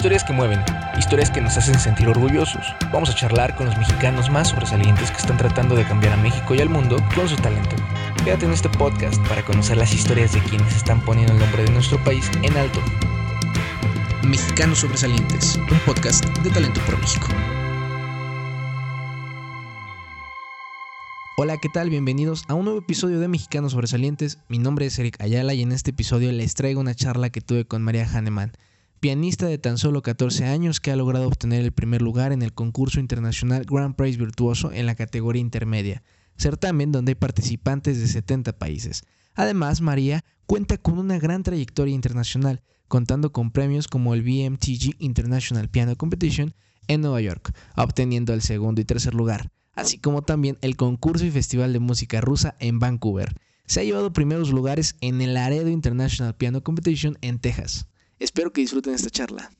Historias que mueven, historias que nos hacen sentir orgullosos. Vamos a charlar con los mexicanos más sobresalientes que están tratando de cambiar a México y al mundo con su talento. Quédate en este podcast para conocer las historias de quienes están poniendo el nombre de nuestro país en alto. Mexicanos Sobresalientes, un podcast de Talento por México. Hola, ¿qué tal? Bienvenidos a un nuevo episodio de Mexicanos Sobresalientes. Mi nombre es Eric Ayala y en este episodio les traigo una charla que tuve con María Hahnemann pianista de tan solo 14 años que ha logrado obtener el primer lugar en el concurso internacional Grand Prix Virtuoso en la categoría intermedia, certamen donde hay participantes de 70 países. Además, María cuenta con una gran trayectoria internacional, contando con premios como el BMTG International Piano Competition en Nueva York, obteniendo el segundo y tercer lugar, así como también el concurso y festival de música rusa en Vancouver. Se ha llevado primeros lugares en el Laredo International Piano Competition en Texas. Espero que disfruten esta charla.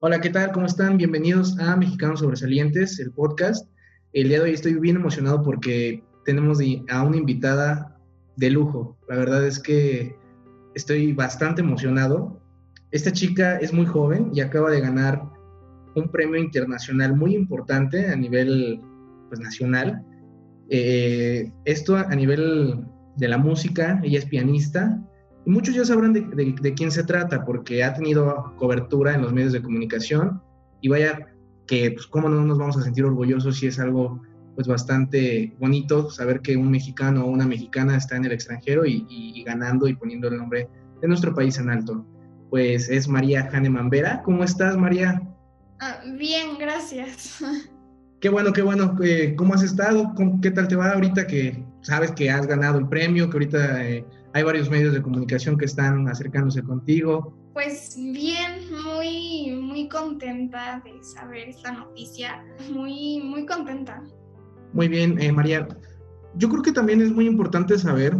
Hola, ¿qué tal? ¿Cómo están? Bienvenidos a Mexicanos Sobresalientes, el podcast. El día de hoy estoy bien emocionado porque tenemos a una invitada de lujo. La verdad es que estoy bastante emocionado. Esta chica es muy joven y acaba de ganar un premio internacional muy importante a nivel pues, nacional. Eh, esto a nivel de la música, ella es pianista muchos ya sabrán de, quién se trata porque ha tenido cobertura en los medios de comunicación y vaya que, pues, cómo no nos vamos a sentir orgullosos si es algo, pues, bastante bonito saber que un mexicano o una mexicana está en el extranjero y, ganando y poniendo el nombre de nuestro país en alto. Pues es María Hahnemann Vera. ¿Cómo estás, María? Ah, bien, gracias. Qué bueno, qué bueno. Eh, ¿Cómo has estado? ¿Qué tal te va ahorita que sabes que has ganado el premio, que ahorita... Eh, hay varios medios de comunicación que están acercándose contigo. Pues bien, muy, muy contenta de saber esta noticia, muy, muy contenta. Muy bien, eh, María. Yo creo que también es muy importante saber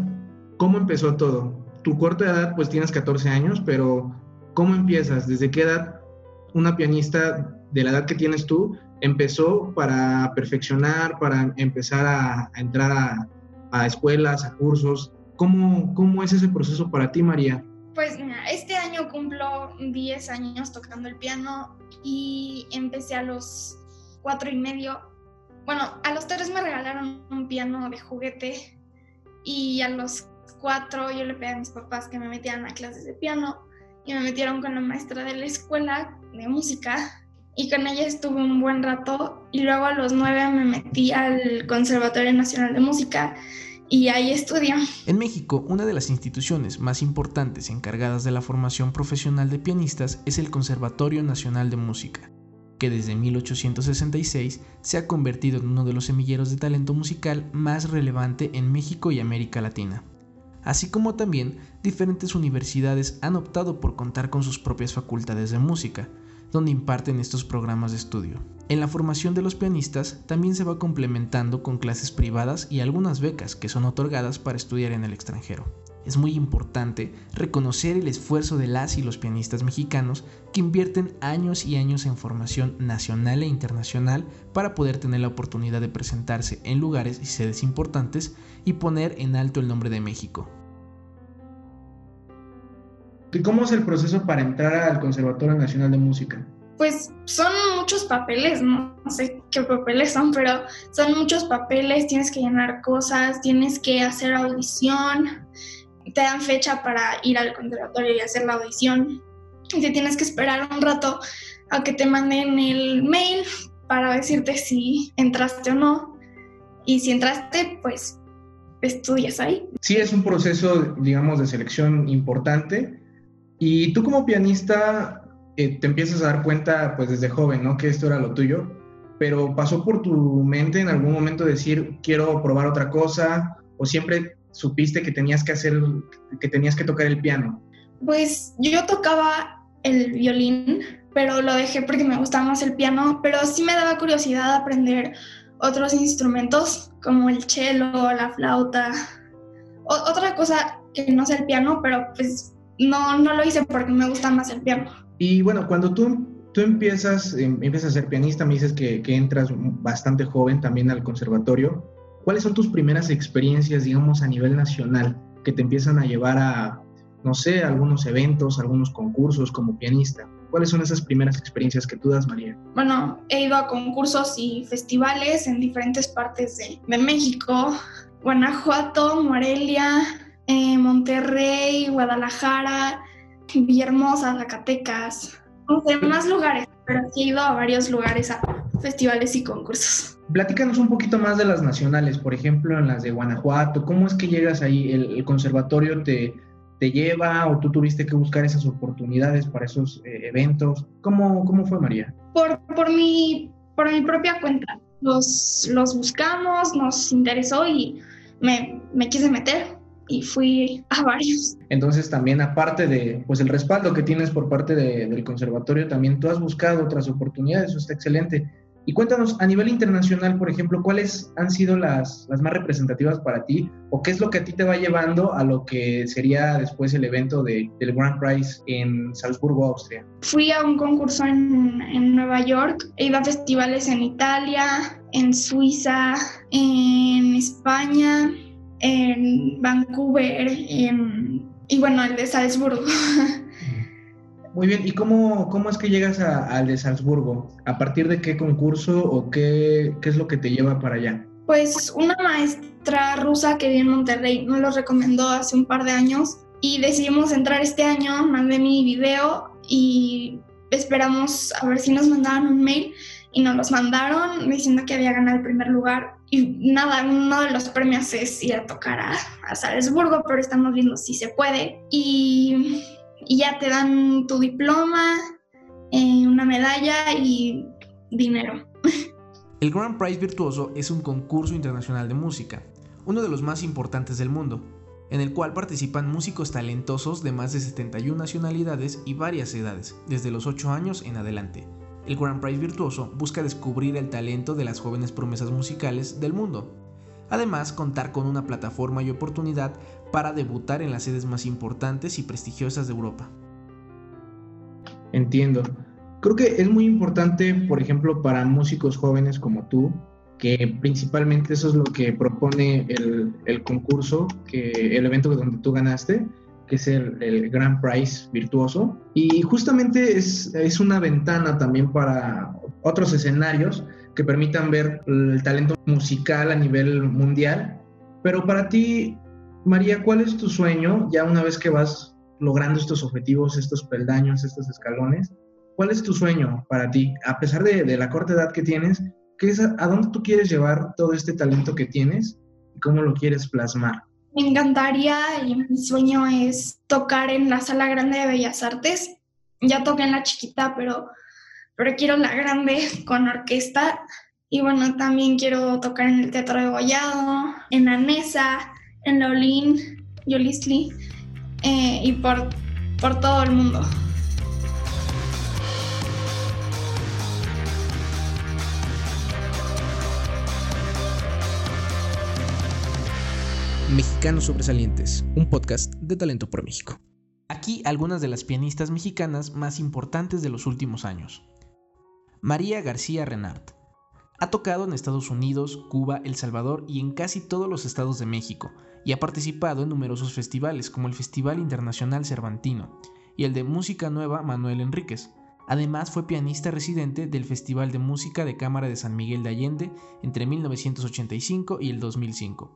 cómo empezó todo. Tu corta edad, pues tienes 14 años, pero ¿cómo empiezas? ¿Desde qué edad una pianista de la edad que tienes tú empezó para perfeccionar, para empezar a, entrar a, a escuelas, a cursos? ¿Cómo, ¿Cómo es ese proceso para ti, María? Pues este año cumplo 10 años tocando el piano y empecé a los cuatro y medio. Bueno, a los tres me regalaron un piano de juguete y a los cuatro yo le pedí a mis papás que me metieran a clases de piano y me metieron con la maestra de la escuela de música y con ella estuve un buen rato y luego a los nueve me metí al Conservatorio Nacional de Música y ahí. En México, una de las instituciones más importantes encargadas de la formación profesional de pianistas es el Conservatorio Nacional de Música, que desde 1866 se ha convertido en uno de los semilleros de talento musical más relevante en México y América Latina. Así como también diferentes universidades han optado por contar con sus propias facultades de música, donde imparten estos programas de estudio. En la formación de los pianistas también se va complementando con clases privadas y algunas becas que son otorgadas para estudiar en el extranjero. Es muy importante reconocer el esfuerzo de las y los pianistas mexicanos que invierten años y años en formación nacional e internacional para poder tener la oportunidad de presentarse en lugares y sedes importantes y poner en alto el nombre de México. ¿Y cómo es el proceso para entrar al Conservatorio Nacional de Música? Pues son muchos papeles, no, sé qué papeles son, pero son muchos papeles, tienes que llenar cosas, tienes que hacer audición, te dan fecha para ir al conservatorio y hacer la audición y te tienes que esperar un rato a que te manden el mail para decirte si entraste o no. Y si entraste, pues estudias ahí. Sí, es un proceso, digamos, de selección importante y tú como pianista eh, te empiezas a dar cuenta, pues desde joven, ¿no? Que esto era lo tuyo, pero pasó por tu mente en algún momento decir, quiero probar otra cosa, o siempre supiste que tenías que hacer, que tenías que tocar el piano. Pues yo tocaba el violín, pero lo dejé porque me gustaba más el piano, pero sí me daba curiosidad aprender otros instrumentos como el cello, la flauta, otra cosa que no sea el piano, pero pues no, no lo hice porque me gusta más el piano. Y bueno, cuando tú, tú empiezas, em, empiezas a ser pianista, me dices que, que entras bastante joven también al conservatorio. ¿Cuáles son tus primeras experiencias, digamos, a nivel nacional que te empiezan a llevar a, no sé, algunos eventos, algunos concursos como pianista? ¿Cuáles son esas primeras experiencias que tú das, María? Bueno, he ido a concursos y festivales en diferentes partes de, de México, Guanajuato, Morelia, eh, Monterrey, Guadalajara, Villahermosa, Zacatecas, en más lugares, pero sí he ido a varios lugares, a festivales y concursos. Platícanos un poquito más de las nacionales, por ejemplo, en las de Guanajuato. ¿Cómo es que llegas ahí? ¿El, conservatorio te, te, lleva o tú tuviste que buscar esas oportunidades para esos eh, eventos? ¿Cómo, ¿Cómo fue, María? Por, por, mi, por mi propia cuenta. Los, los buscamos, nos interesó y me, me quise meter y fui a varios. Entonces también aparte de pues el respaldo que tienes por parte del conservatorio, también tú has buscado otras oportunidades, eso está excelente. Y cuéntanos, a nivel internacional, por ejemplo, ¿cuáles han sido las, las, más representativas para ti? ¿O qué es lo que a ti te va llevando a lo que sería después el evento de, del Grand Prize en Salzburgo, Austria? Fui a un concurso en, en Nueva York, he ido a festivales en Italia, en Suiza, en España, en Vancouver y bueno, el de Salzburgo. Muy bien, ¿y cómo, cómo es que llegas al de Salzburgo? ¿A partir de qué concurso o qué, qué es lo que te lleva para allá? Pues una maestra rusa que vive en Monterrey nos lo recomendó hace un par de años y decidimos entrar este año, mandé mi video y esperamos a ver si nos mandaban un mail y nos los mandaron diciendo que había ganado el primer lugar y nada, uno de los premios es ir a tocar a, Salzburgo, pero estamos viendo si se puede y y ya te dan tu diploma, eh, una medalla y dinero. El Grand Prize Virtuoso es un concurso internacional de música, uno de los más importantes del mundo, en el cual participan músicos talentosos de más de 71 nacionalidades y varias edades, desde los 8 años en adelante. El Grand Prize Virtuoso busca descubrir el talento de las jóvenes promesas musicales del mundo. Además, contar con una plataforma y oportunidad para debutar en las sedes más importantes y prestigiosas de Europa. Entiendo. Creo que es muy importante, por ejemplo, para músicos jóvenes como tú, que principalmente eso es lo que propone el, concurso, que el evento donde tú ganaste, que es el, el Grand Prize virtuoso. Y justamente es, es, una ventana también para otros escenarios que permitan ver el talento musical a nivel mundial. Pero para ti, María, ¿cuál es tu sueño ya una vez que vas logrando estos objetivos, estos peldaños, estos escalones? ¿Cuál es tu sueño para ti? A pesar de, la corta edad que tienes, ¿qué es, ¿a dónde tú quieres llevar todo este talento que tienes y cómo lo quieres plasmar? Me encantaría y mi sueño es tocar en la Sala Grande de Bellas Artes. Ya toqué en la chiquita, pero, pero quiero la grande con orquesta. Y bueno, también quiero tocar en el Teatro de Gollado, en la Mesa, en Lolin, Yolistli eh, y por, por todo el mundo. Mexicanos Sobresalientes, un podcast de Talento por México. Aquí algunas de las pianistas mexicanas más importantes de los últimos años. María García Renart, ha tocado en Estados Unidos, Cuba, El Salvador y en casi todos los estados de México, y ha participado en numerosos festivales como el Festival Internacional Cervantino y el de Música Nueva Manuel Enríquez. Además fue pianista residente del Festival de Música de Cámara de San Miguel de Allende entre 1985 y el 2005,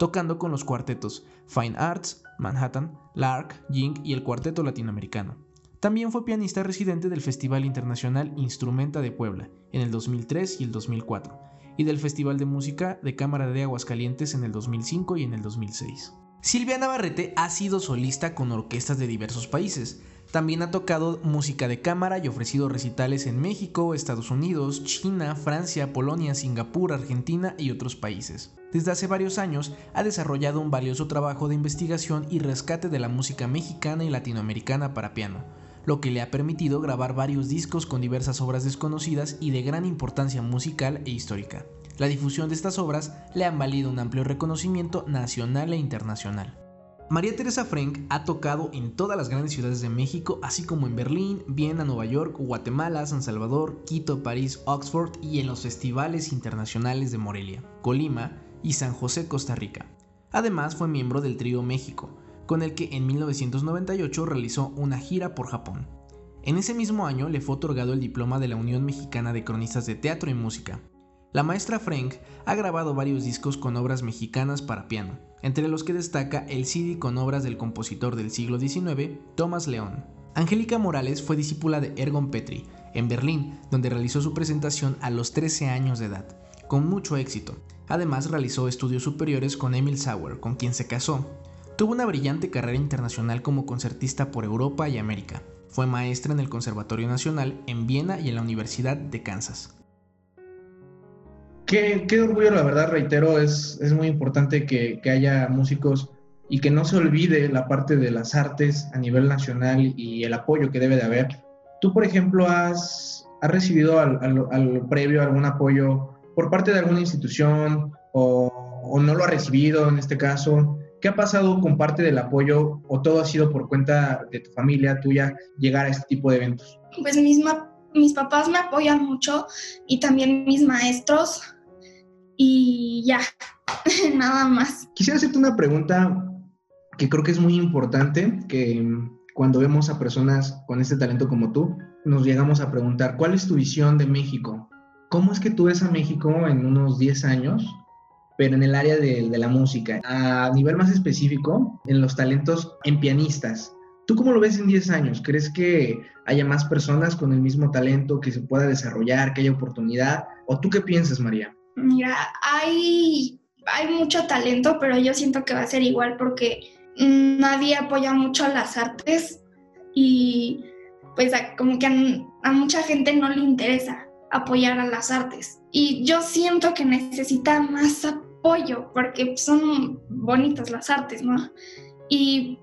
tocando con los cuartetos Fine Arts, Manhattan, Lark, Ying y el Cuarteto Latinoamericano. También fue pianista residente del Festival Internacional Instrumenta de Puebla en el 2003 y el 2004, y del Festival de Música de Cámara de Aguascalientes en el 2005 y en el 2006. Silvia Navarrete ha sido solista con orquestas de diversos países. También ha tocado música de cámara y ofrecido recitales en México, Estados Unidos, China, Francia, Polonia, Singapur, Argentina y otros países. Desde hace varios años ha desarrollado un valioso trabajo de investigación y rescate de la música mexicana y latinoamericana para piano, lo que le ha permitido grabar varios discos con diversas obras desconocidas y de gran importancia musical e histórica. La difusión de estas obras le han valido un amplio reconocimiento nacional e internacional. María Teresa Frank ha tocado en todas las grandes ciudades de México, así como en Berlín, Viena, Nueva York, Guatemala, San Salvador, Quito, París, Oxford y en los festivales internacionales de Morelia, Colima y San José, Costa Rica. Además fue miembro del Trío México, con el que en 1998 realizó una gira por Japón. En ese mismo año le fue otorgado el diploma de la Unión Mexicana de Cronistas de Teatro y Música. La maestra Frank ha grabado varios discos con obras mexicanas para piano, entre los que destaca el CD con obras del compositor del siglo XIX, Thomas León. Angélica Morales fue discípula de Ergon Petri, en Berlín, donde realizó su presentación a los 13 años de edad, con mucho éxito. Además realizó estudios superiores con Emil Sauer, con quien se casó. Tuvo una brillante carrera internacional como concertista por Europa y América. Fue maestra en el Conservatorio Nacional en Viena y en la Universidad de Kansas. Qué, orgullo, la verdad, reitero, es, es muy importante que, que haya músicos y que no se olvide la parte de las artes a nivel nacional y el apoyo que debe de haber. Tú, por ejemplo, has, has recibido al, al, previo algún apoyo por parte de alguna institución o, o, no lo ha recibido en este caso. ¿Qué ha pasado con parte del apoyo o todo ha sido por cuenta de tu familia tuya llegar a este tipo de eventos? Pues misma, mis papás me apoyan mucho y también mis maestros y ya, nada más. Quisiera hacerte una pregunta que creo que es muy importante que cuando vemos a personas con este talento como tú, nos llegamos a preguntar, ¿cuál es tu visión de México? ¿Cómo es que tú ves a México en unos 10 años, pero en el área de, de la música? A nivel más específico, en los talentos en pianistas. ¿Tú cómo lo ves en 10 años? ¿Crees que haya más personas con el mismo talento que se pueda desarrollar, que haya oportunidad? ¿O tú qué piensas, María? Mira, hay, hay mucho talento, pero yo siento que va a ser igual porque nadie apoya mucho las artes y pues como que a, mucha gente no le interesa apoyar a las artes. Y yo siento que necesita más apoyo porque son bonitas las artes, ¿no? Y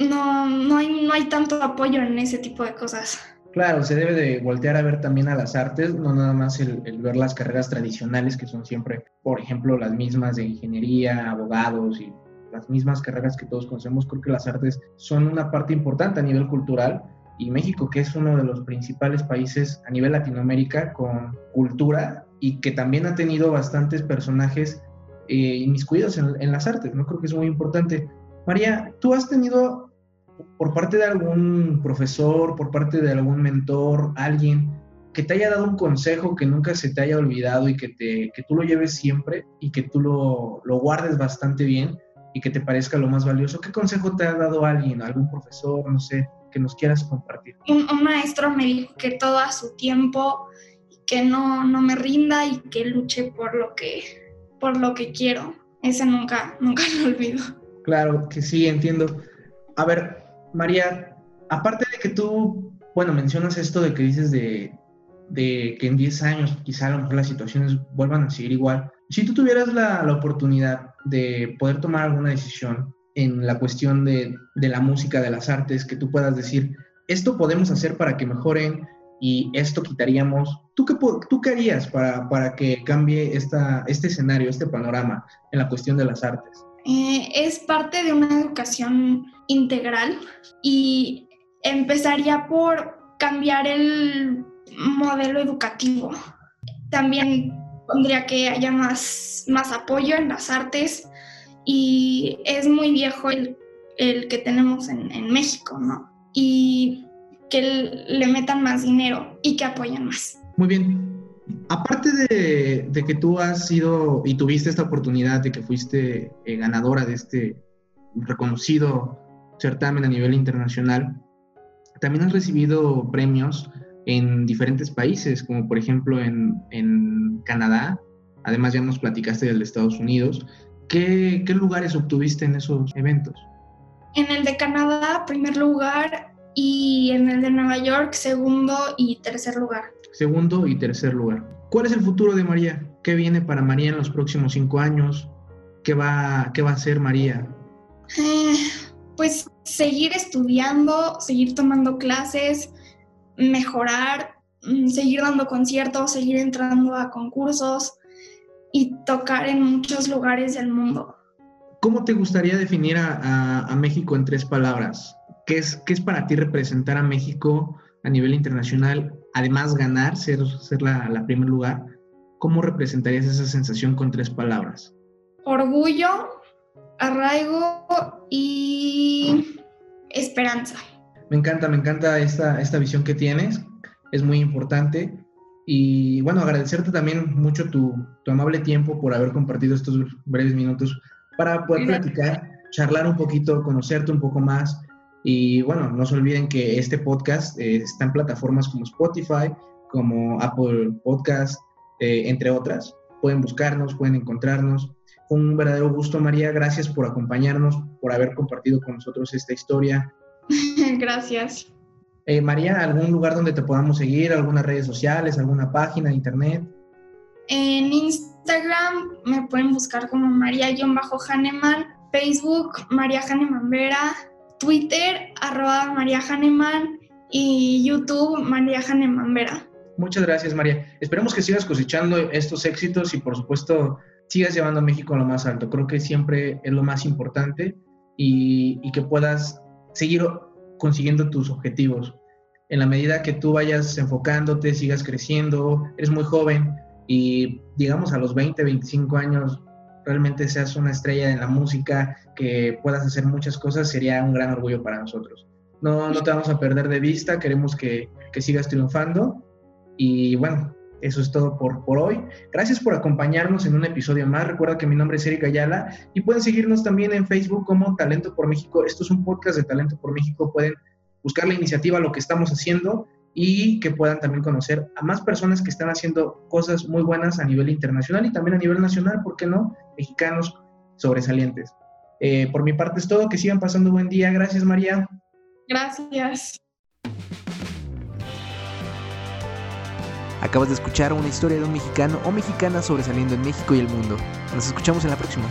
no, no, hay, no hay tanto apoyo en ese tipo de cosas. Claro, se debe de voltear a ver también a las artes, no nada más el, ver las carreras tradicionales que son siempre, por ejemplo, las mismas de ingeniería, abogados y las mismas carreras que todos conocemos, creo que las artes son una parte importante a nivel cultural y México, que es uno de los principales países a nivel Latinoamérica con cultura y que también ha tenido bastantes personajes eh, inmiscuidos en, en, las artes, ¿no? Creo que es muy importante. María, ¿tú has tenido por parte de algún profesor, por parte de algún mentor, alguien que te haya dado un consejo que nunca se te haya olvidado y que, te, que tú lo lleves siempre y que tú lo, lo guardes bastante bien y que te parezca lo más valioso. ¿Qué consejo te ha dado alguien, algún profesor, no sé, que nos quieras compartir? Un, maestro me dijo que todo a su tiempo, que no, no me rinda y que luche por lo que, por lo que quiero. Ese nunca, nunca lo olvido. Claro que sí, entiendo. A ver, María, aparte de que tú, bueno, mencionas esto de que dices de, que en 10 años quizá a lo mejor las situaciones vuelvan a seguir igual. Si tú tuvieras la, oportunidad de poder tomar alguna decisión en la cuestión de, la música, de las artes, que tú puedas decir, esto podemos hacer para que mejoren y esto quitaríamos. ¿Tú qué, tú harías para, para que cambie esta, este escenario, este panorama en la cuestión de las artes? Eh, es parte de una educación integral y empezaría por cambiar el modelo educativo. También pondría que haya más, más apoyo en las artes y es muy viejo el, el que tenemos en, en, México, ¿no? Y que le metan más dinero y que apoyen más. Muy bien. Aparte de, que tú has sido y tuviste esta oportunidad de que fuiste eh, ganadora de este reconocido certamen a nivel internacional, también has recibido premios en diferentes países, como por ejemplo en, en Canadá, además ya nos platicaste del de Estados Unidos. ¿Qué, ¿Qué lugares obtuviste en esos eventos? En el de Canadá, primer lugar, y en el de Nueva York, segundo y tercer lugar. Segundo y tercer lugar. ¿Cuál es el futuro de María? ¿Qué viene para María en los próximos cinco años? ¿Qué va, qué va a hacer María? Eh, pues seguir estudiando, seguir tomando clases, mejorar, mm, seguir dando conciertos, seguir entrando a concursos y tocar en muchos lugares del mundo. ¿Cómo te gustaría definir a, México en tres palabras? ¿Qué es, ¿Qué es para ti representar a México a nivel internacional? Además, ganar, ser, ser la, la primer lugar. ¿Cómo representarías esa sensación con tres palabras? Orgullo, arraigo y esperanza. Me encanta, me encanta esta, esta visión que tienes, es muy importante. Y bueno, agradecerte también mucho tu, tu amable tiempo por haber compartido estos breves minutos para poder platicar, charlar un poquito, conocerte un poco más. Y bueno, no se olviden que este podcast eh, está en plataformas como Spotify, como Apple Podcast, eh, entre otras. Pueden buscarnos, pueden encontrarnos. Fue un verdadero gusto, María. Gracias por acompañarnos, por haber compartido con nosotros esta historia. Gracias. Eh, María, ¿algún lugar donde te podamos seguir? ¿Algunas redes sociales? ¿Alguna página de internet? En Instagram me pueden buscar como María-Haneman, Facebook María Haneman Vera, Twitter arroba María Haneman y YouTube María Haneman Vera. Muchas gracias, María. Esperemos que sigas cosechando estos éxitos y, por supuesto, sigas llevando a México a lo más alto. Creo que siempre es lo más importante y, y que puedas seguir consiguiendo tus objetivos. En la medida que tú vayas enfocándote, sigas creciendo, eres muy joven y digamos a los 20, 25 años realmente seas una estrella en la música, que puedas hacer muchas cosas, sería un gran orgullo para nosotros. No, no te vamos a perder de vista, queremos que, que sigas triunfando y bueno, eso es todo por, por hoy. Gracias por acompañarnos en un episodio más. Recuerda que mi nombre es Erika Ayala y pueden seguirnos también en Facebook como Talento por México. Esto es un podcast de Talento por México. Pueden buscar la iniciativa, lo que estamos haciendo y que puedan también conocer a más personas que están haciendo cosas muy buenas a nivel internacional y también a nivel nacional, ¿por qué no? Mexicanos sobresalientes. Eh, por mi parte es todo. Que sigan pasando buen día. Gracias, María. Gracias. Acabas de escuchar una historia de un mexicano o mexicana sobresaliendo en México y el mundo. Nos escuchamos en la próxima.